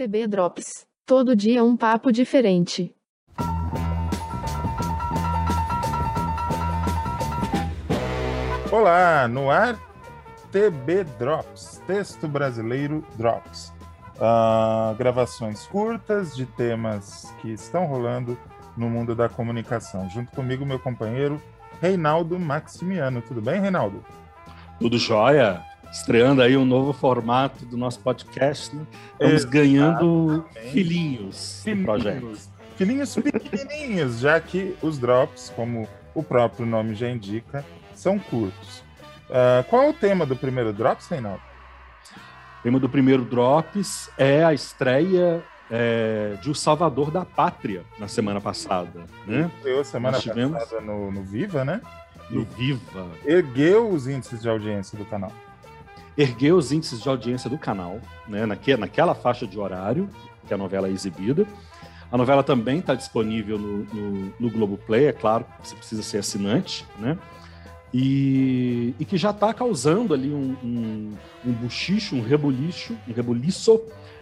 TB Drops. Todo dia um papo diferente. Olá, no ar TB Drops, Texto Brasileiro Drops. Uh, gravações curtas de temas que estão rolando no mundo da comunicação. Junto comigo, meu companheiro Reinaldo Maximiano. Tudo bem, Reinaldo? Tudo jóia. Estreando aí um novo formato do nosso podcast, né? Estamos ganhando filhinhos, filhinhos projeto. Filhinhos pequenininhos, já que os drops, como o próprio nome já indica, são curtos. Uh, qual é o tema do primeiro Drops, Reinaldo? O tema do primeiro Drops é a estreia é, de O Salvador da Pátria na semana passada. Né? Estreou semana Nós tivemos... passada no, no Viva, né? No Viva. Ergueu os índices de audiência do canal. Ergueu os índices de audiência do canal, né? Naque, naquela faixa de horário que a novela é exibida. A novela também está disponível no, no, no Globoplay, é claro, você precisa ser assinante, né? E, e que já está causando ali um, um, um buchicho, um rebuliço, um rebuliço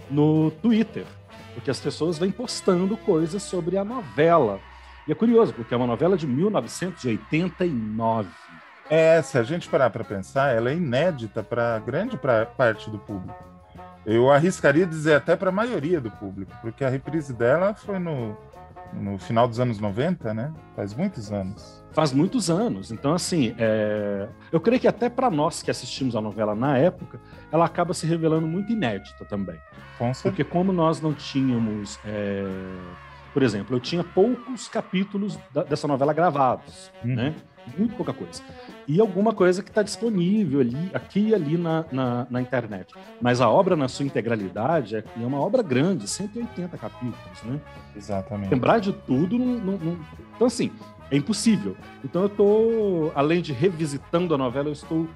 no Twitter, porque as pessoas vêm postando coisas sobre a novela. E é curioso, porque é uma novela de 1989. É, se a gente parar para pensar, ela é inédita para grande pra parte do público. Eu arriscaria dizer até para a maioria do público, porque a reprise dela foi no, no final dos anos 90, né? Faz muitos anos. Faz muitos anos. Então, assim, é... eu creio que até para nós que assistimos a novela na época, ela acaba se revelando muito inédita também. Com Porque como nós não tínhamos... É... Por exemplo, eu tinha poucos capítulos da, dessa novela gravados, hum. né? Muito pouca coisa. E alguma coisa que está disponível ali, aqui e ali na, na, na, internet. Mas a obra, na sua integralidade, é, é uma obra grande, 180 capítulos, né? Exatamente. Lembrar de tudo, não, não, não... então assim, é impossível. Então eu estou, além de revisitando a novela, eu estou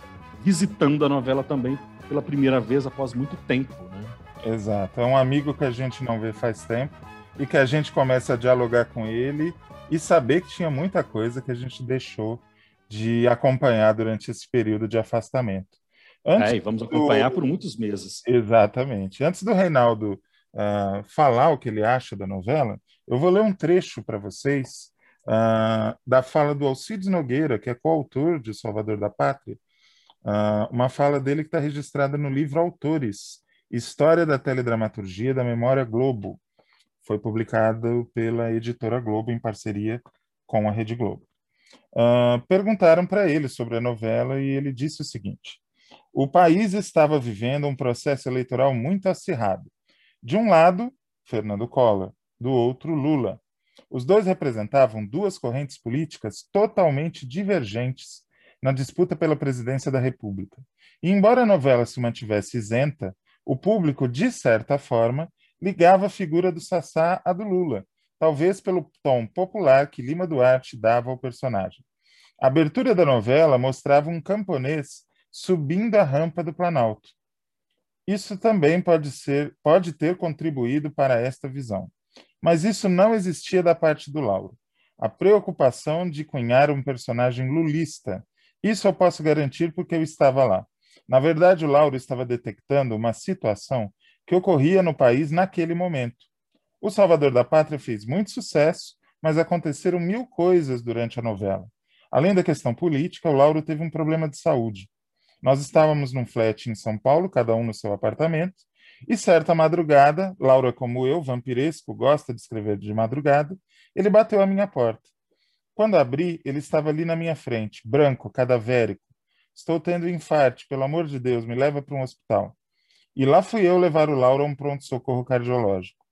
visitando a novela também pela primeira vez após muito tempo, né? Exato. É um amigo que a gente não vê faz tempo e que a gente começa a dialogar com ele e saber que tinha muita coisa que a gente deixou de acompanhar durante esse período de afastamento. Antes é, e vamos acompanhar do... por muitos meses. Exatamente. Antes do Reinaldo uh, falar o que ele acha da novela, eu vou ler um trecho para vocês uh, da fala do Alcides Nogueira, que é coautor de Salvador da Pátria, uh, uma fala dele que está registrada no livro Autores, História da Teledramaturgia da Memória Globo, foi publicado pela editora Globo em parceria com a Rede Globo. Uh, perguntaram para ele sobre a novela e ele disse o seguinte: o país estava vivendo um processo eleitoral muito acirrado. De um lado, Fernando Collor, do outro, Lula. Os dois representavam duas correntes políticas totalmente divergentes na disputa pela presidência da República. E, embora a novela se mantivesse isenta, o público, de certa forma, ligava a figura do Sassá à do Lula, talvez pelo tom popular que Lima Duarte dava ao personagem. A abertura da novela mostrava um camponês subindo a rampa do Planalto. Isso também pode ser, pode ter contribuído para esta visão. Mas isso não existia da parte do Lauro. A preocupação de cunhar um personagem lulista. Isso eu posso garantir porque eu estava lá. Na verdade, o Lauro estava detectando uma situação que ocorria no país naquele momento. O Salvador da Pátria fez muito sucesso, mas aconteceram mil coisas durante a novela. Além da questão política, o Lauro teve um problema de saúde. Nós estávamos num flat em São Paulo, cada um no seu apartamento, e certa madrugada, Laura, como eu, vampiresco, gosta de escrever de madrugada, ele bateu à minha porta. Quando abri, ele estava ali na minha frente, branco, cadavérico. Estou tendo infarto, pelo amor de Deus, me leva para um hospital. E lá fui eu levar o Lauro a um pronto-socorro cardiológico.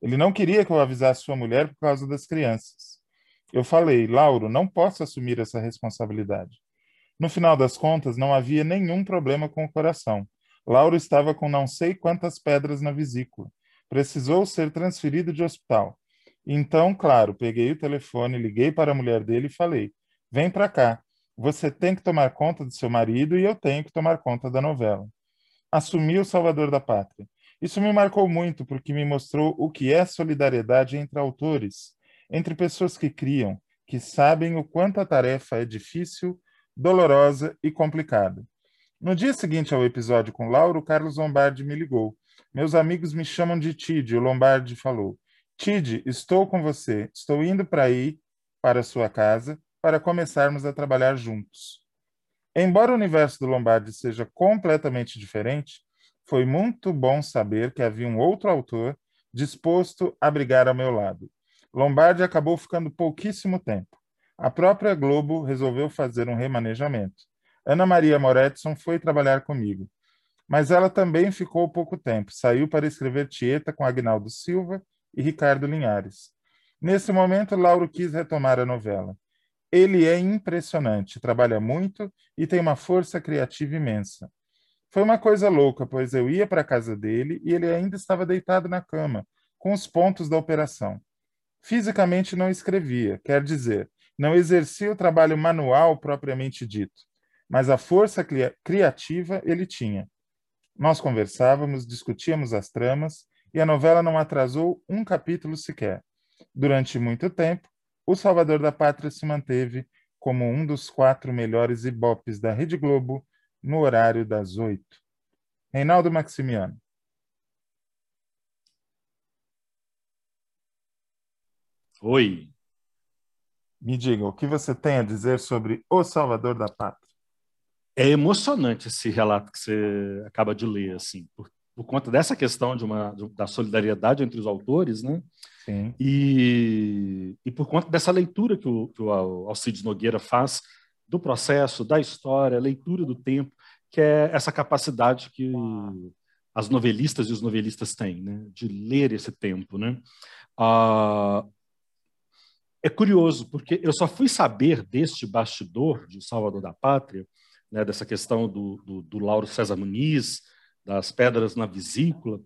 Ele não queria que eu avisasse sua mulher por causa das crianças. Eu falei, Lauro, não posso assumir essa responsabilidade. No final das contas, não havia nenhum problema com o coração. Lauro estava com não sei quantas pedras na vesícula. Precisou ser transferido de hospital. Então, claro, peguei o telefone, liguei para a mulher dele e falei: vem para cá. Você tem que tomar conta do seu marido e eu tenho que tomar conta da novela assumir o salvador da pátria. Isso me marcou muito porque me mostrou o que é solidariedade entre autores, entre pessoas que criam, que sabem o quanto a tarefa é difícil, dolorosa e complicada. No dia seguinte ao episódio com Lauro, Carlos Lombardi me ligou Meus amigos me chamam de Tid, o Lombardi falou. Tid, estou com você. Estou indo para aí, para sua casa, para começarmos a trabalhar juntos. Embora o universo do Lombardi seja completamente diferente, foi muito bom saber que havia um outro autor disposto a brigar ao meu lado. Lombardi acabou ficando pouquíssimo tempo. A própria Globo resolveu fazer um remanejamento. Ana Maria Moretson foi trabalhar comigo, mas ela também ficou pouco tempo. Saiu para escrever Tieta com Agnaldo Silva e Ricardo Linhares. Nesse momento, Lauro quis retomar a novela. Ele é impressionante, trabalha muito e tem uma força criativa imensa. Foi uma coisa louca, pois eu ia para a casa dele e ele ainda estava deitado na cama, com os pontos da operação. Fisicamente não escrevia, quer dizer, não exercia o trabalho manual propriamente dito, mas a força criativa ele tinha. Nós conversávamos, discutíamos as tramas e a novela não atrasou um capítulo sequer. Durante muito tempo, O Salvador da Pátria se manteve como um dos quatro melhores ibopes da Rede Globo no horário das oito. Reinaldo Maximiano. Oi. Me diga, o que você tem a dizer sobre O Salvador da Pátria? É emocionante esse relato que você acaba de ler, assim, por, por conta dessa questão de uma, de, da solidariedade entre os autores, né? Sim. E, e por conta dessa leitura que o, que o Alcides Nogueira faz do processo, da história, leitura do tempo, que é essa capacidade que as novelistas e os novelistas têm, né, de ler esse tempo, né? Ah, é curioso porque eu só fui saber deste bastidor de Salvador da Pátria, né, dessa questão do, do, do Lauro César Muniz, das pedras na vesícula,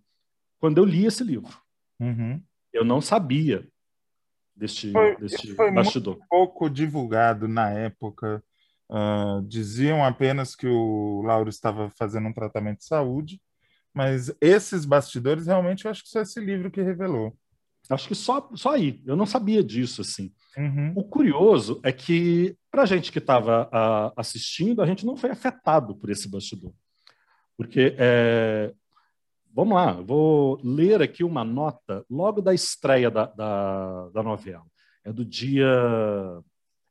quando eu li esse livro. Uhum. Eu não sabia deste, foi, deste foi bastidor. Muito pouco divulgado na época. Uh, diziam apenas que o Lauro estava fazendo um tratamento de saúde, mas esses bastidores realmente eu acho que só esse livro que revelou. Acho que só, só aí. Eu não sabia disso, assim. Uhum. O curioso é que, para a gente que estava uh, assistindo, a gente não foi afetado por esse bastidor. Porque, é... vamos lá, vou ler aqui uma nota logo da estreia da, da, da novela. É do dia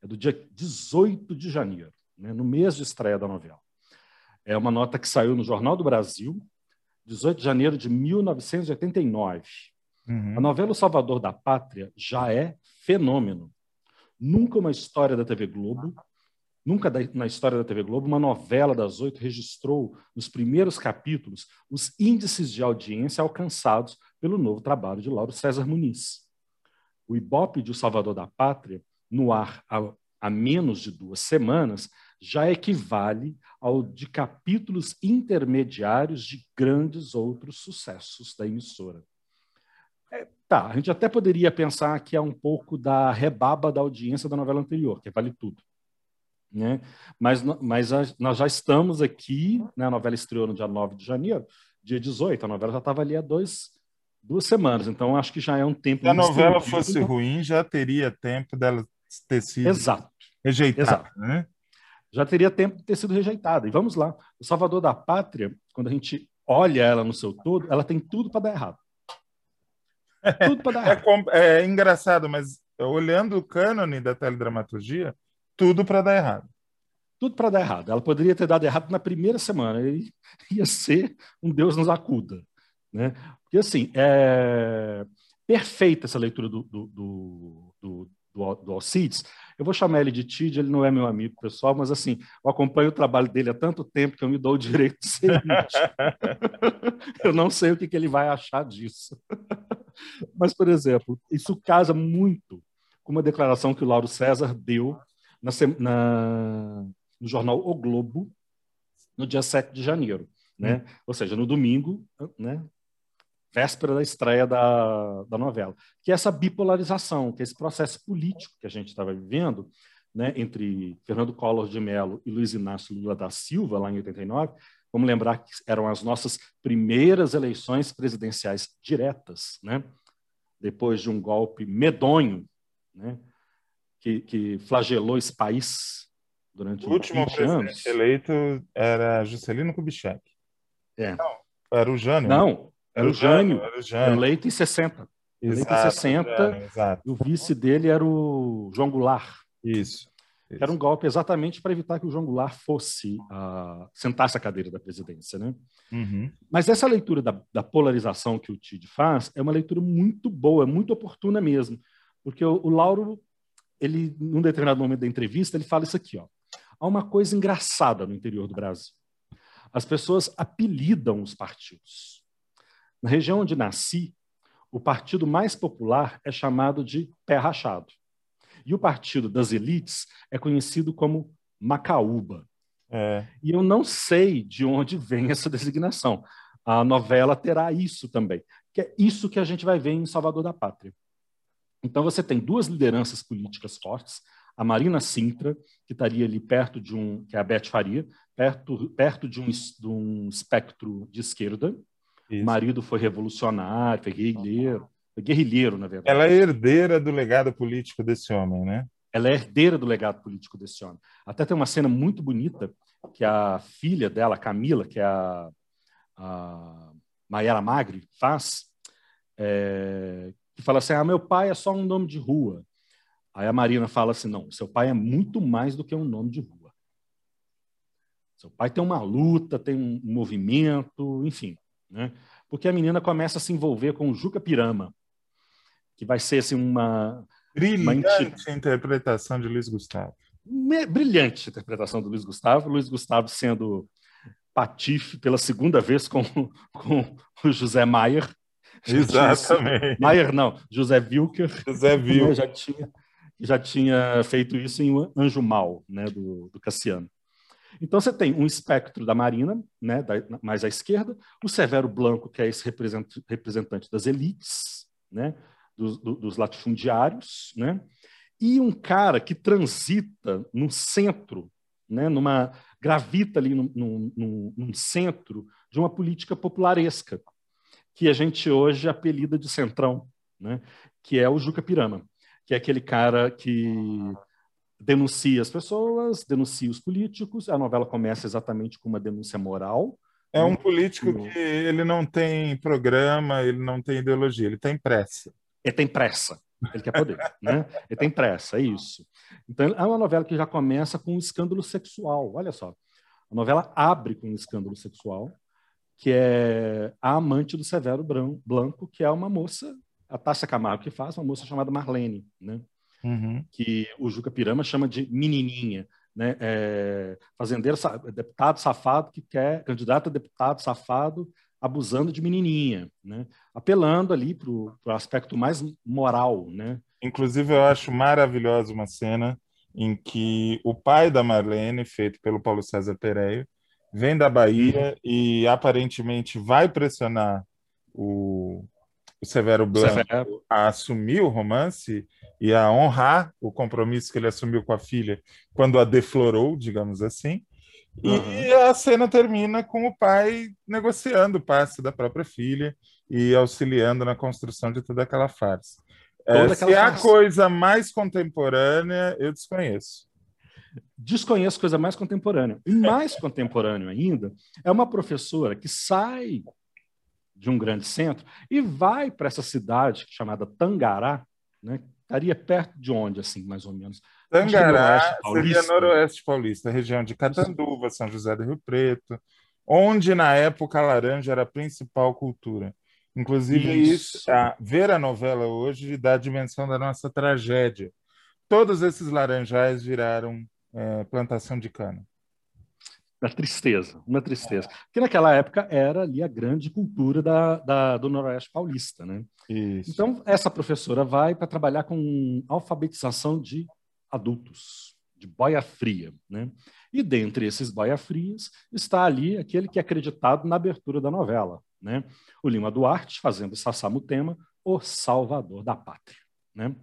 é do dia 18 de janeiro, né, no mês de estreia da novela. É uma nota que saiu no Jornal do Brasil, 18 de janeiro de 1989. Uhum. A novela O Salvador da Pátria já é fenômeno. Nunca uma história da TV Globo, nunca na história da TV Globo, uma novela das oito registrou nos primeiros capítulos os índices de audiência alcançados pelo novo trabalho de Lauro César Muniz. O Ibope de O Salvador da Pátria no ar há, há menos de duas semanas já equivale ao de capítulos intermediários de grandes outros sucessos da emissora. É, tá, a gente até poderia pensar que é um pouco da rebaba da audiência da novela anterior, que vale tudo. Né? Mas, mas a, nós já estamos aqui, né? a novela estreou no dia 9 de janeiro, dia 18, a novela já estava ali há dois, duas semanas, então acho que já é um tempo. Se a novela fosse ruim, já teria tempo dela ter sido Exato. rejeitada, Exato. né? Já teria tempo de ter sido rejeitada. E vamos lá. O Salvador da Pátria, quando a gente olha ela no seu todo, ela tem tudo para dar errado. Tudo para dar errado. É, é, engraçado, mas olhando o cânone da teledramaturgia, tudo para dar errado. Tudo para dar errado. Ela poderia ter dado errado na primeira semana. E ia ser um Deus nos acuda. Né? Porque, assim, é perfeita essa leitura do, do, do, do do, Alcides, eu vou chamar ele de Tid, ele não é meu amigo pessoal, mas assim, eu acompanho o trabalho dele há tanto tempo que eu me dou o direito de ser Eu não sei o que, que ele vai achar disso. mas, por exemplo, isso casa muito com uma declaração que o Lauro César deu na, na, no jornal O Globo, no dia 7 de janeiro. Né? Hum. Ou seja, no domingo, né? véspera da estreia da, da novela, que é essa bipolarização, que é esse processo político que a gente estava vivendo, né, entre Fernando Collor de Mello e Luiz Inácio Lula da Silva, lá em 89. Vamos lembrar que eram as nossas primeiras eleições presidenciais diretas, né, depois de um golpe medonho, né, que, que flagelou esse país durante o último presidente eleito era Juscelino Kubitschek. É. Não, era o Jânio. Não, era o Jânio, era o Jânio. eleito em 60. Eleito em 60, Jânio, exato. e o vice dele era o João Goulart. Isso. Que era um golpe exatamente para evitar que o João Goulart fosse uh, sentasse a cadeira da presidência, né? Uhum. Mas essa leitura da, da, polarização que o Tid faz é uma leitura muito boa, muito oportuna mesmo, porque o, o Lauro, ele, num determinado momento da entrevista, ele fala isso aqui, ó. Há uma coisa engraçada no interior do Brasil. As pessoas apelidam os partidos. Na região onde nasci, o partido mais popular é chamado de pé rachado. E o partido das elites é conhecido como Macaúba. É. E eu não sei de onde vem essa designação. A novela terá isso também, que é isso que a gente vai ver em Salvador da Pátria. Então você tem duas lideranças políticas fortes, a Marina Sintra, que estaria ali perto de um, que é a Beth Faria, perto, perto de, um, de um espectro de esquerda. Isso. O marido foi revolucionário, foi guerrilheiro, foi guerrilheiro, na verdade. Ela é herdeira do legado político desse homem, né? Ela é herdeira do legado político desse homem. Até tem uma cena muito bonita que a filha dela, Camila, que é a, a Mayara Magri, faz, é, que fala assim: ah, meu pai é só um nome de rua. Aí a Marina fala assim: não, seu pai é muito mais do que um nome de rua. Seu pai tem uma luta, tem um movimento, enfim. Né? Porque a menina começa a se envolver com o Juca Pirama, que vai ser assim, uma. Brilhante uma interpretação de Luiz Gustavo. Brilhante interpretação do Luiz Gustavo. Luiz Gustavo sendo patife pela segunda vez com, com o José Maier. Exatamente. Maier não, José Wilker. José Wilker. Já tinha, já tinha feito isso em Anjo Mal, né, do, do Cassiano. Então você tem um espectro da Marina, né, da, mais à esquerda, o Severo Blanco, que é esse representante, representante das elites, né, dos, dos latifundiários, né, e um cara que transita no centro, né, numa gravita ali num, num, num centro de uma política popularesca, que a gente hoje apelida de centrão, né, que é o Juca Pirama, que é aquele cara que denuncia as pessoas, denuncia os políticos. A novela começa exatamente com uma denúncia moral. É um político que ele não tem programa, ele não tem ideologia, ele tem pressa. Ele tem pressa, ele quer poder, né? Ele tem pressa, é isso. Então é uma novela que já começa com um escândalo sexual. Olha só, a novela abre com um escândalo sexual, que é a amante do Severo Blanco, que é uma moça, a Tássia Camargo que faz, uma moça chamada Marlene, né? uhum. que o Juca Pirama chama de menininha. Né? É, fazendeiro, deputado safado que quer, candidato a deputado safado abusando de menininha, né? apelando ali para o aspecto mais moral. Né? Inclusive, eu acho maravilhosa uma cena em que o pai da Marlene, feito pelo Paulo César Pereira, vem da Bahia e aparentemente vai pressionar o, o Severo Blanco Severo. a assumir o romance e a honrar o compromisso que ele assumiu com a filha quando a deflorou, digamos assim. E uhum. a cena termina com o pai negociando o passe da própria filha e auxiliando na construção de toda aquela farsa. É, se há coisa mais contemporânea, eu desconheço. Desconheço coisa mais contemporânea. E mais contemporâneo ainda é uma professora que sai de um grande centro e vai para essa cidade chamada Tangará, né, Estaria perto de onde, assim, mais ou menos? Tangará seria noroeste paulista, região de Catanduva, São José do Rio Preto, onde na época a laranja era a principal cultura. Inclusive, isso. Isso, a, ver a novela hoje dá a dimensão da nossa tragédia. Todos esses laranjais viraram é, plantação de cana. Uma tristeza, uma tristeza. Porque naquela época era ali a grande cultura da, da do Noroeste Paulista, né? Isso. Então, essa professora vai para trabalhar com alfabetização de adultos, de boia fria, né? E dentre esses boia frias está ali aquele que é acreditado na abertura da novela, né? O Lima Duarte fazendo Sassamutema, o Salvador da Pátria, né?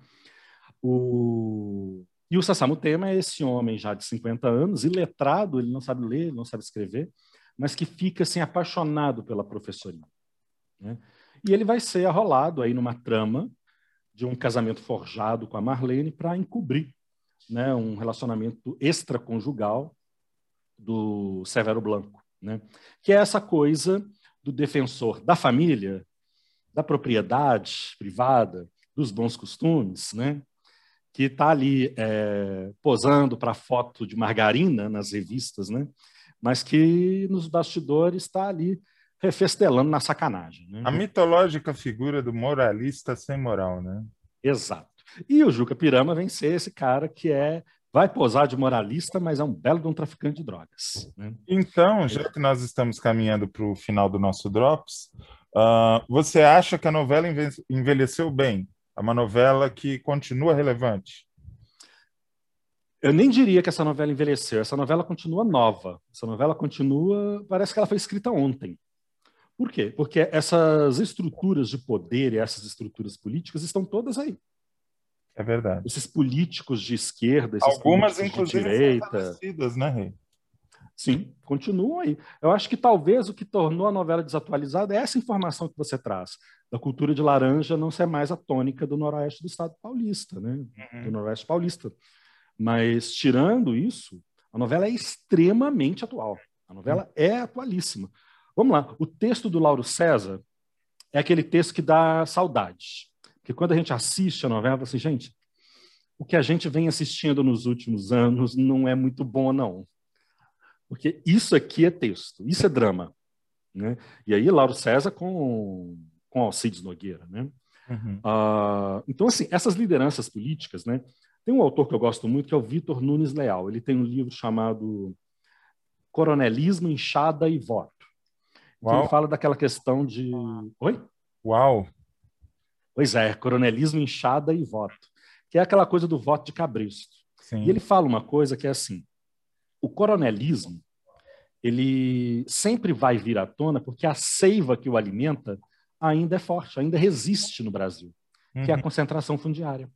O e o Sassamutema é esse homem já de 50 anos, iletrado, ele não sabe ler, não sabe escrever, mas que fica assim apaixonado pela professoria. Né? E ele vai ser arrolado aí numa trama de um casamento forjado com a Marlene para encobrir né, um relacionamento extraconjugal do Severo Blanco, né? que é essa coisa do defensor da família, da propriedade privada, dos bons costumes, né? Que está ali é, posando para foto de margarina nas revistas, né? mas que nos bastidores está ali refestelando na sacanagem. Né? A mitológica figura do moralista sem moral, né? Exato. E o Juca Pirama vem ser esse cara que é vai posar de moralista, mas é um belo de um traficante de drogas. Né? Então, já que nós estamos caminhando para o final do nosso Drops, uh, você acha que a novela envelheceu bem? É uma novela que continua relevante? Eu nem diria que essa novela envelheceu. Essa novela continua nova. Essa novela continua. Parece que ela foi escrita ontem. Por quê? Porque essas estruturas de poder e essas estruturas políticas estão todas aí. É verdade. Esses políticos de esquerda, esses Algumas, inclusive, de direita. né, Rei? Sim, continuam aí. Eu acho que talvez o que tornou a novela desatualizada é essa informação que você traz, da cultura de laranja não ser mais a tônica do noroeste do estado paulista, né? Uhum. Do noroeste paulista. Mas, tirando isso, a novela é extremamente atual. A novela uhum. é atualíssima. Vamos lá, o texto do Lauro César é aquele texto que dá saudade. Porque quando a gente assiste a novela, assim, gente, o que a gente vem assistindo nos últimos anos não é muito bom, não. Porque isso aqui é texto, isso é drama. Né? E aí, Lauro César com, com Alcides Nogueira. Né? Uhum. Uh, então, assim, essas lideranças políticas, né? Tem um autor que eu gosto muito, que é o Vitor Nunes Leal. Ele tem um livro chamado Coronelismo, Inchada e Voto. Uau. ele fala daquela questão de... Oi? Uau! Pois é, coronelismo, inchada e voto. Que é aquela coisa do voto de cabresto. Sim. E ele fala uma coisa que é assim, o coronelismo ele sempre vai vir à tona porque a seiva que o alimenta ainda é forte, ainda resiste no Brasil, uhum. que é a uhum. concentração fundiária.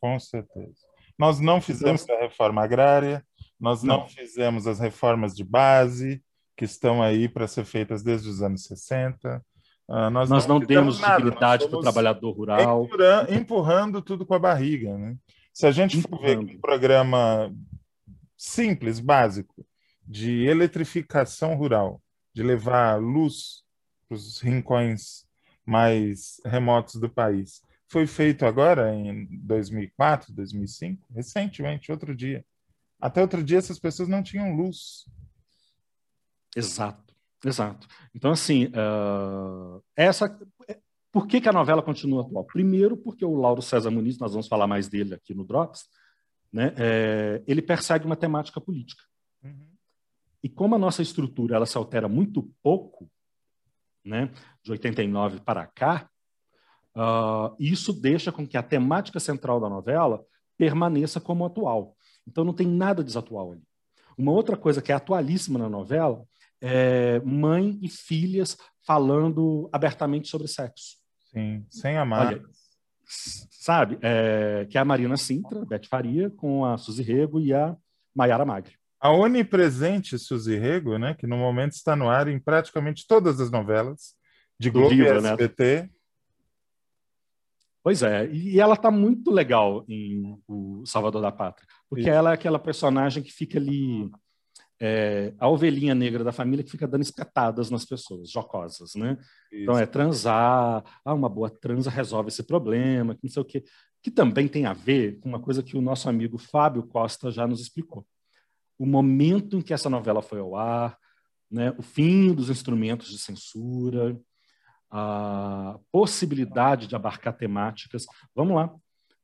Com certeza. Nós não fizemos então, a reforma agrária, nós não. não fizemos as reformas de base, que estão aí para ser feitas desde os anos 60. Uh, nós, nós, não, não demos dignidade para o trabalhador rural. Empurrando tudo com a barriga. Né? Se a gente for ver um programa simples, básico, de eletrificação rural, de levar luz os rincões mais remotos do país. Foi feito agora em 2004, 2005, recentemente, outro dia. Até outro dia essas pessoas não tinham luz. Exato, exato. Então, assim, uh, essa. Por que, que a novela continua atual? Primeiro, porque o Lauro César Muniz, nós vamos falar mais dele aqui no Drops, né, é, ele persegue uma temática política. Uhum. E como a nossa estrutura ela se altera muito pouco, né, de 89 para cá, uh, isso deixa com que a temática central da novela permaneça como atual. Então não tem nada desatual ali. Uma outra coisa que é atualíssima na novela é mãe e filhas falando abertamente sobre sexo. Sim, sem amar. Olha, sabe? É, que é a Marina Sintra, Beth Faria, com a Suzy Rego e a Maiara Magri. A onipresente Suzy Rego, né, que no momento está no ar em praticamente todas as novelas de Globo Viva, e SBT. Né? Pois é, e ela está muito legal em O Salvador da Pátria, porque Isso. ela é aquela personagem que fica ali é, a ovelhinha negra da família que fica dando espetadas nas pessoas, jocosas, né? Isso. Então é transar, ah, uma boa transa resolve esse problema, que não sei o quê, que também tem a ver com uma coisa que o nosso amigo Fábio Costa já nos explicou. O momento em que essa novela foi ao ar, né, o fim dos instrumentos de censura, a possibilidade de abarcar temáticas. Vamos lá.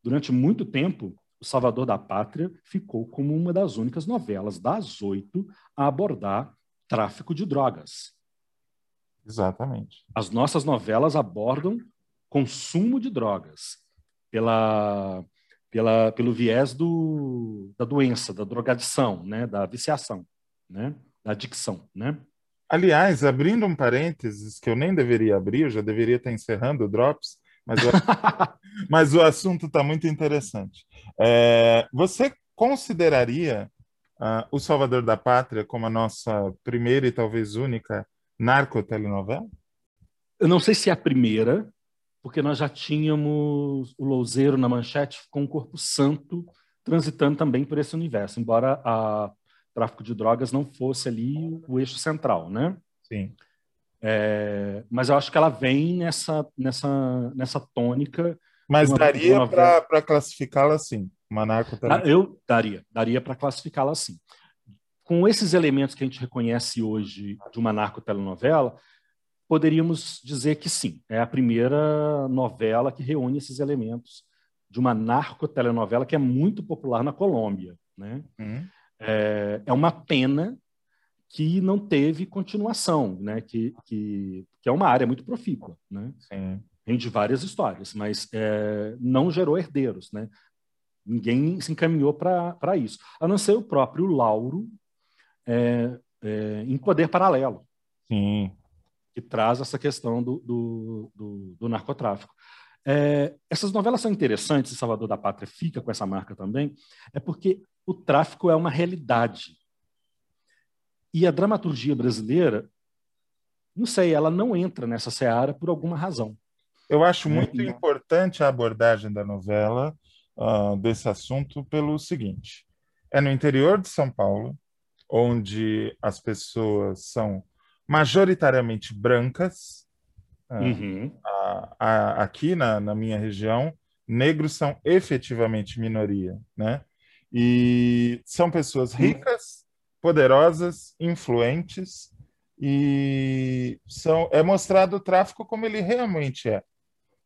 Durante muito tempo, o Salvador da Pátria ficou como uma das únicas novelas das oito a abordar tráfico de drogas. Exatamente. As nossas novelas abordam consumo de drogas pela, pela, pelo viés do, da doença, da drogadição, né, da viciação, né, da adicção, né? Aliás, abrindo um parênteses que eu nem deveria abrir, eu já deveria estar encerrando o Drops, mas o, mas o assunto está muito interessante. É, você consideraria uh, O Salvador da Pátria como a nossa primeira e talvez única narco-telenovela? Eu não sei se é a primeira, porque nós já tínhamos o Louzeiro na manchete com o Corpo Santo transitando também por esse universo, embora a tráfico de drogas não fosse ali o eixo central, né? Sim. É, mas eu acho que ela vem nessa, nessa, nessa tônica. Mas daria para classificá-la assim, uma narcotelennovela? Eu daria, daria para classificá-la assim. Com esses elementos que a gente reconhece hoje de uma narcotelenovela, poderíamos dizer que sim, é a primeira novela que reúne esses elementos de uma narcotelenovela que é muito popular na Colômbia. Né? Uhum. É, é uma pena que não teve continuação, né? que, que, que é uma área muito profícua. Né? Sim. Rende várias histórias, mas é, não gerou herdeiros. Né? Ninguém se encaminhou para isso, a não ser o próprio Lauro é, é, em Poder Paralelo. Sim. Que traz essa questão do, do, do, do narcotráfico. É, essas novelas são interessantes, Salvador da Pátria fica com essa marca também, é porque o tráfico é uma realidade. E a dramaturgia brasileira, não sei, ela não entra nessa seara por alguma razão. Eu acho né? muito importante a abordagem da novela uh, desse assunto pelo seguinte: é no interior de São Paulo, onde as pessoas são majoritariamente brancas, é. Uhum. A, a, aqui na, na minha região, negros são efetivamente minoria, né? E são pessoas ricas, poderosas, influentes, e são, é mostrado o tráfico como ele realmente é.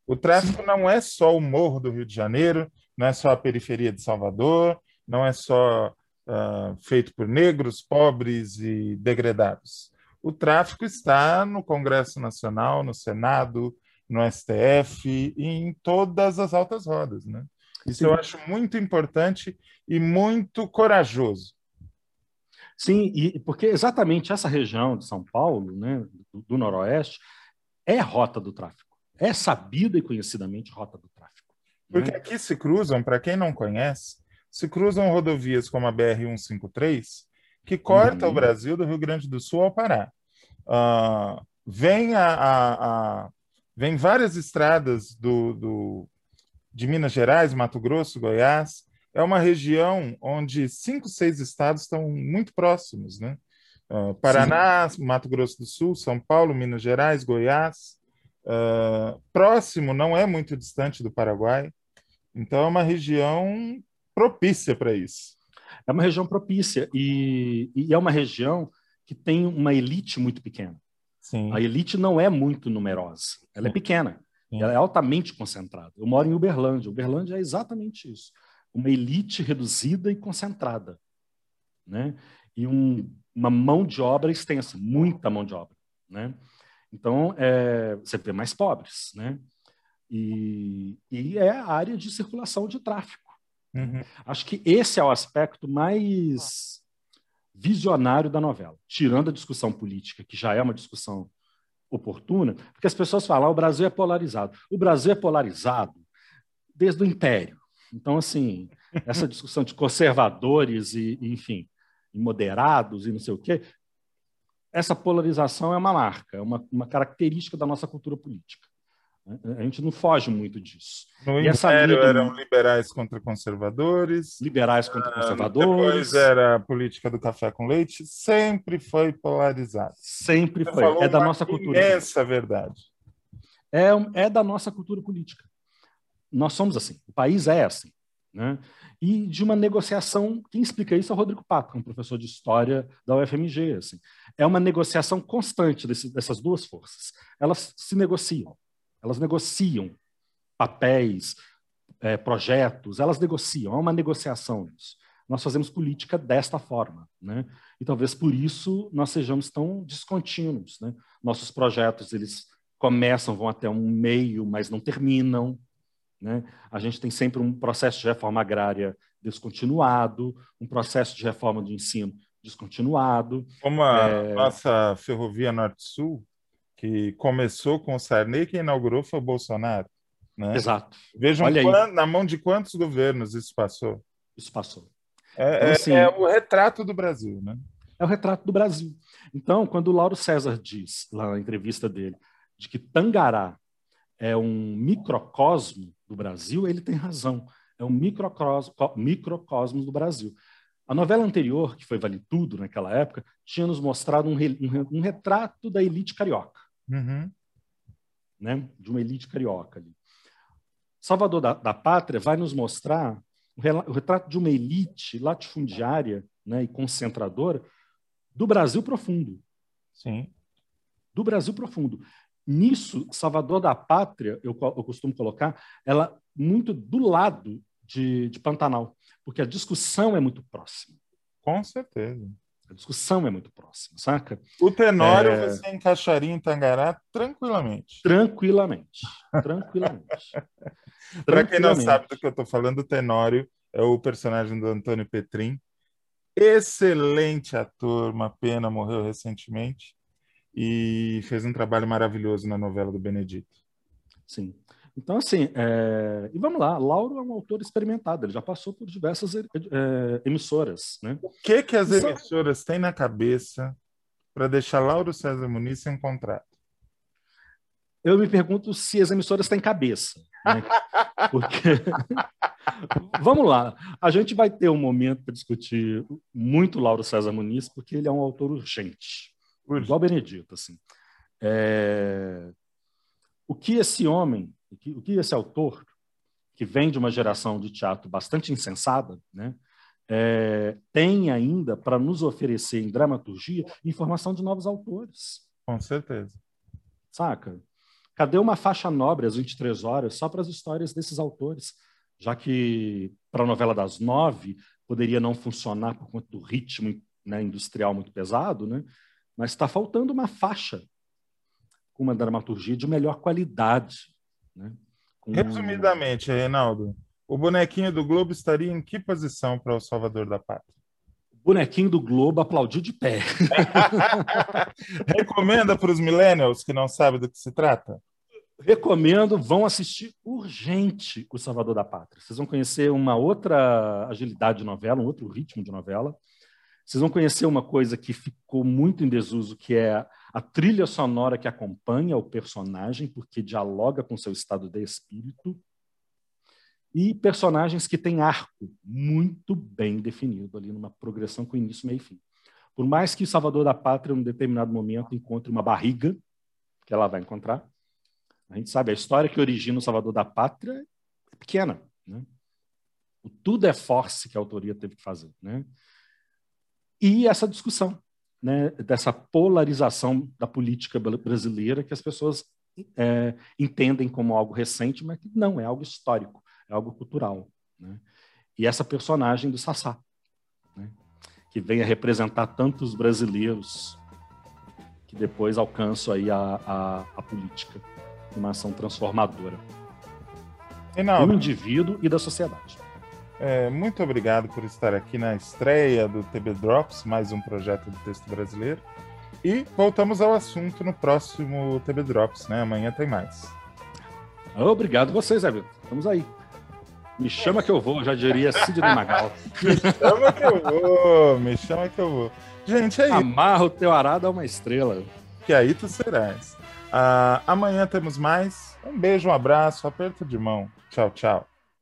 O tráfico não é só o morro do Rio de Janeiro, não é só a periferia de Salvador, não é só uh, feito por negros, pobres e degredados o tráfico está no Congresso Nacional, no Senado, no STF e em todas as altas rodas, né? Isso Sim. eu acho muito importante e muito corajoso. Sim, e porque exatamente essa região de São Paulo, né, do, do Noroeste, é rota do tráfico. É sabida e conhecidamente rota do tráfico. Porque né? aqui se cruzam, para quem não conhece, se cruzam rodovias como a BR-153, que corta uhum. o Brasil do Rio Grande do Sul ao Pará. Uh, vem, a, a, a, vem várias estradas do, do, de Minas Gerais, Mato Grosso, Goiás. É uma região onde cinco, seis estados estão muito próximos, né? Uh, Paraná, Sim. Mato Grosso do Sul, São Paulo, Minas Gerais, Goiás. Uh, próximo, não é muito distante do Paraguai. Então, é uma região propícia para isso. É uma região propícia e, e é uma região que tem uma elite muito pequena. Sim. A elite não é muito numerosa, ela é pequena, Sim. ela é altamente concentrada. Eu moro em Uberlândia, Uberlândia é exatamente isso, uma elite reduzida e concentrada, né? E um, uma mão de obra extensa, muita mão de obra, né? Então, é, você vê mais pobres, né? E, e é a área de circulação de tráfego. Uhum. Acho que esse é o aspecto mais visionário da novela, tirando a discussão política, que já é uma discussão oportuna, porque as pessoas falam, ah, o Brasil é polarizado. O Brasil é polarizado desde o Império. Então, assim, essa discussão de conservadores e, enfim, e moderados e não sei o quê, essa polarização é uma marca, é uma, uma característica da nossa cultura política. A gente não foge muito disso. No e Império eram liberais contra conservadores. Liberais contra ah, conservadores. Depois era a política do café com leite. Sempre foi polarizado. Sempre Você foi. É da nossa cultura. Essa verdade. É, é da nossa cultura política. Nós somos assim. O país é assim. Né? E de uma negociação, quem explica isso é o Rodrigo Pato, um professor de história da UFMG. Assim. É uma negociação constante desse, dessas duas forças. Elas se negociam elas negociam papéis, é, projetos, elas negociam, há uma negociação nisso. Nós fazemos política desta forma, né? E talvez por isso nós sejamos tão descontínuos, né? Nossos projetos, eles começam, vão até um meio, mas não terminam, né? A gente tem sempre um processo de reforma agrária descontinuado, um processo de reforma do ensino descontinuado. Como a é... nossa ferrovia Norte-Sul, que começou com o Sarney, quem inaugurou foi o Bolsonaro. Né? Exato. Vejam quando, na mão de quantos governos isso passou. Isso passou. É, então, é, assim, é, o retrato do Brasil, né? É o retrato do Brasil. Então, quando o Lauro César diz, lá na entrevista dele, de que Tangará é um microcosmo do Brasil, ele tem razão. É um microcosmo, microcosmo do Brasil. A novela anterior, que foi Vale Tudo naquela época, tinha nos mostrado um, um, um retrato da elite carioca Uhum. Né? De uma elite carioca ali. Salvador da, da Pátria vai nos mostrar o retrato de uma elite latifundiária né, e concentradora do Brasil profundo. Sim. Do Brasil profundo. Nisso, Salvador da Pátria, eu, eu costumo colocar, ela muito do lado de, de Pantanal, porque a discussão é muito próxima. Com certeza. A discussão é muito próxima, saca? O Tenório é... você encaixaria em Tangará tranquilamente. Tranquilamente. Tranquilamente. Para quem não sabe do que eu estou falando, o Tenório é o personagem do Antônio Petrin. Excelente ator, uma pena, morreu recentemente. E fez um trabalho maravilhoso na novela do Benedito. Sim. Então, assim, é... e vamos lá, Lauro é um autor experimentado, ele já passou por diversas é, emissoras. Né? O que, que as emissoras têm na cabeça para deixar Lauro César Muniz sem contrato? Eu me pergunto se as emissoras têm cabeça. Né? Porque. vamos lá, a gente vai ter um momento para discutir muito Lauro César Muniz, porque ele é um autor urgente, urgente. igual Benedito. Assim. É... O que esse homem que, o que esse autor, que vem de uma geração de teatro bastante insensada, né, é, tem ainda para nos oferecer em dramaturgia informação de novos autores. Com certeza. Saca? Cadê uma faixa nobre às 23 horas só para as histórias desses autores? Já que para a novela das nove poderia não funcionar por conta do ritmo né, industrial muito pesado, né? mas está faltando uma faixa com uma dramaturgia de melhor qualidade né? Com... Resumidamente, Reinaldo, o bonequinho do Globo estaria em que posição para o Salvador da Pátria? O bonequinho do Globo aplaudiu de pé. Recomenda para os millennials que não sabem do que se trata? Recomendo, vão assistir urgente o Salvador da Pátria. Vocês vão conhecer uma outra agilidade de novela, um outro ritmo de novela. Vocês vão conhecer uma coisa que ficou muito em desuso, que é a trilha sonora que acompanha o personagem, porque dialoga com seu estado de espírito, e personagens que têm arco muito bem definido ali numa progressão com início, meio e fim. Por mais que Salvador da Pátria, em um determinado momento, encontre uma barriga, que ela vai encontrar, a gente sabe, a história que origina o Salvador da Pátria é pequena. Né? O tudo é force que a autoria teve que fazer. Né? E essa discussão né, dessa polarização da política brasileira que as pessoas é, entendem como algo recente, mas que não, é algo histórico, é algo cultural. Né? E essa personagem do Sassá, né, que vem a representar tantos brasileiros que depois alcançam aí a, a, a política, uma ação transformadora do indivíduo e da sociedade. É, muito obrigado por estar aqui na estreia do TB Drops, mais um projeto do texto brasileiro. E voltamos ao assunto no próximo TB Drops, né? Amanhã tem mais. Obrigado vocês, Zé Estamos aí. Me chama que eu vou, já diria Sidney Magal. me chama que eu vou, me chama que eu vou. Gente, é isso. Amarra o teu arado a uma estrela. Que aí tu serás. Uh, amanhã temos mais. Um beijo, um abraço, aperto de mão. Tchau, tchau.